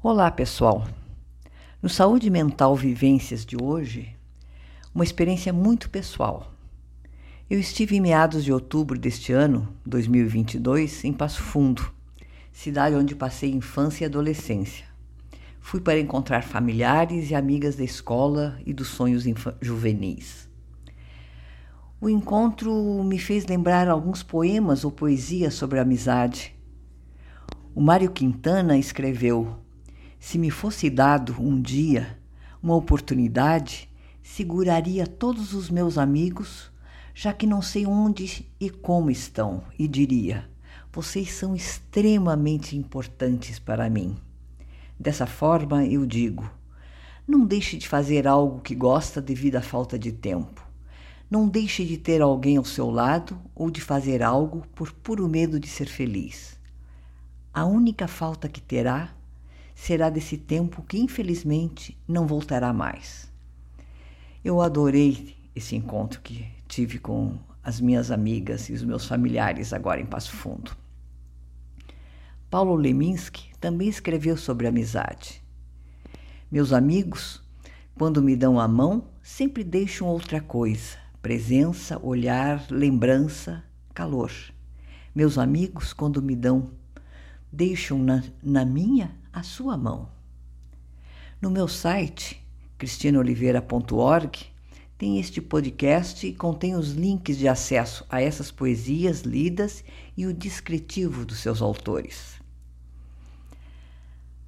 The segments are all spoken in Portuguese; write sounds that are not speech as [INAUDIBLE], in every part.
Olá, pessoal. No Saúde Mental Vivências de hoje, uma experiência muito pessoal. Eu estive em meados de outubro deste ano, 2022, em Passo Fundo, cidade onde passei infância e adolescência. Fui para encontrar familiares e amigas da escola e dos sonhos juvenis. O encontro me fez lembrar alguns poemas ou poesias sobre a amizade. O Mário Quintana escreveu: Se me fosse dado um dia uma oportunidade, seguraria todos os meus amigos, já que não sei onde e como estão, e diria: Vocês são extremamente importantes para mim. Dessa forma, eu digo: não deixe de fazer algo que gosta devido à falta de tempo. Não deixe de ter alguém ao seu lado ou de fazer algo por puro medo de ser feliz. A única falta que terá será desse tempo que infelizmente não voltará mais. Eu adorei esse encontro que tive com as minhas amigas e os meus familiares agora em Passo Fundo. Paulo Leminski também escreveu sobre amizade. Meus amigos, quando me dão a mão, sempre deixam outra coisa presença, olhar, lembrança, calor. Meus amigos, quando me dão, deixam na, na minha a sua mão. No meu site, cristinoliveira.org, tem este podcast e contém os links de acesso a essas poesias lidas e o descritivo dos seus autores.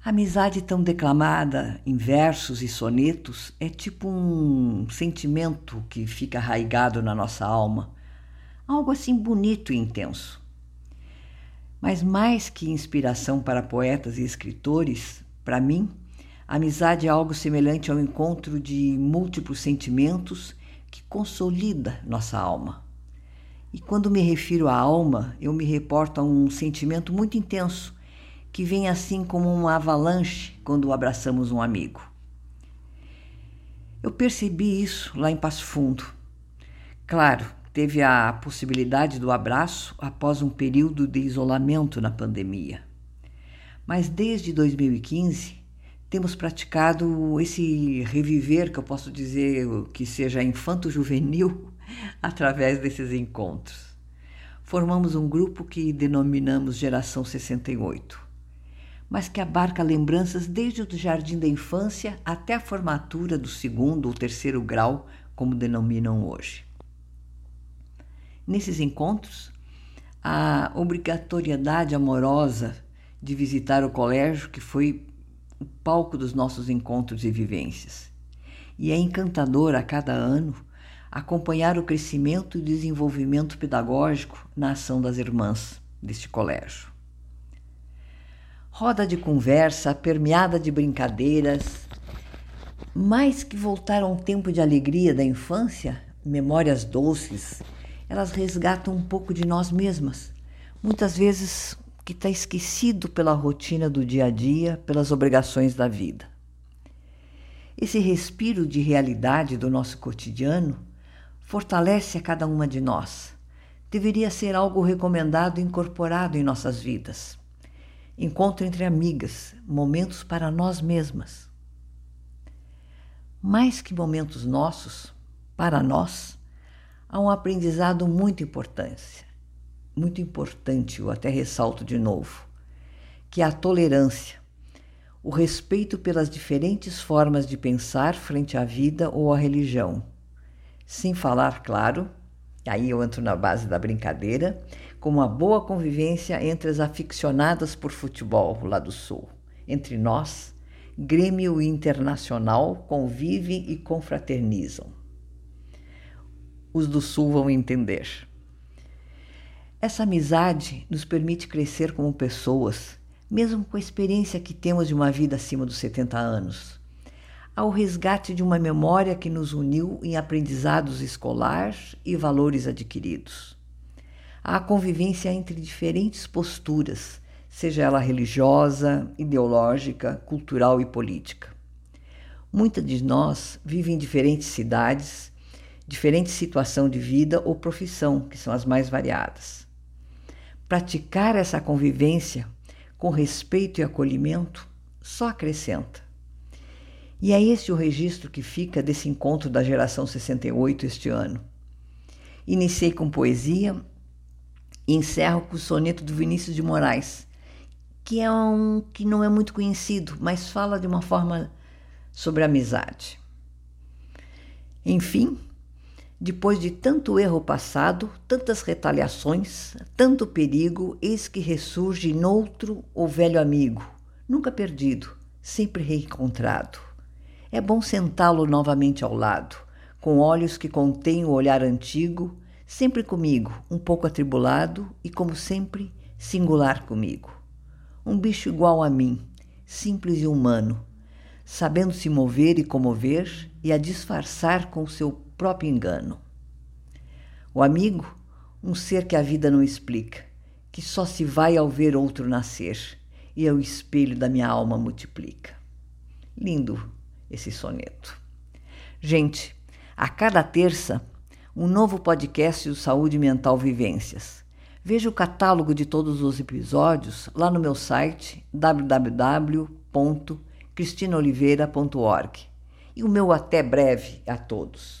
A amizade tão declamada em versos e sonetos é tipo um sentimento que fica arraigado na nossa alma, algo assim bonito e intenso. Mas mais que inspiração para poetas e escritores, para mim, a amizade é algo semelhante ao encontro de múltiplos sentimentos que consolida nossa alma. E quando me refiro à alma, eu me reporto a um sentimento muito intenso que vem assim como uma avalanche quando abraçamos um amigo. Eu percebi isso lá em Passo Fundo. Claro, teve a possibilidade do abraço após um período de isolamento na pandemia. Mas desde 2015 temos praticado esse reviver, que eu posso dizer que seja infanto-juvenil, [LAUGHS] através desses encontros. Formamos um grupo que denominamos Geração 68 mas que abarca lembranças desde o jardim da infância até a formatura do segundo ou terceiro grau, como denominam hoje. Nesses encontros, a obrigatoriedade amorosa de visitar o colégio, que foi o palco dos nossos encontros e vivências. E é encantador a cada ano acompanhar o crescimento e desenvolvimento pedagógico na ação das irmãs deste colégio roda de conversa permeada de brincadeiras. Mais que voltar a um tempo de alegria da infância, memórias doces, elas resgatam um pouco de nós mesmas, muitas vezes que está esquecido pela rotina do dia a dia, pelas obrigações da vida. Esse respiro de realidade do nosso cotidiano fortalece a cada uma de nós. Deveria ser algo recomendado e incorporado em nossas vidas encontro entre amigas, momentos para nós mesmas. Mais que momentos nossos, para nós, há um aprendizado muito importante, muito importante, eu até ressalto de novo, que é a tolerância, o respeito pelas diferentes formas de pensar frente à vida ou à religião, sem falar, claro, aí eu entro na base da brincadeira, com uma boa convivência entre as aficionadas por futebol lá do Sul. Entre nós, Grêmio Internacional convivem e confraternizam. Os do Sul vão entender. Essa amizade nos permite crescer como pessoas, mesmo com a experiência que temos de uma vida acima dos 70 anos. Ao resgate de uma memória que nos uniu em aprendizados escolares e valores adquiridos à convivência entre diferentes posturas, seja ela religiosa, ideológica, cultural e política. Muitas de nós vivem em diferentes cidades, diferente situação de vida ou profissão, que são as mais variadas. Praticar essa convivência com respeito e acolhimento só acrescenta. E é esse o registro que fica desse encontro da geração 68 este ano. Iniciei com poesia e encerro com o soneto do Vinícius de Moraes, que é um que não é muito conhecido, mas fala de uma forma sobre amizade. Enfim, depois de tanto erro passado, tantas retaliações, tanto perigo, eis que ressurge noutro o velho amigo, nunca perdido, sempre reencontrado. É bom sentá-lo novamente ao lado, com olhos que contêm o olhar antigo, sempre comigo, um pouco atribulado e, como sempre, singular comigo. Um bicho igual a mim, simples e humano, sabendo se mover e comover e a disfarçar com o seu próprio engano. O amigo, um ser que a vida não explica, que só se vai ao ver outro nascer e é o espelho da minha alma multiplica. Lindo esse soneto. Gente, a cada terça, um novo podcast do Saúde Mental Vivências. Veja o catálogo de todos os episódios lá no meu site www.cristinaoliveira.org. E o meu até breve a todos.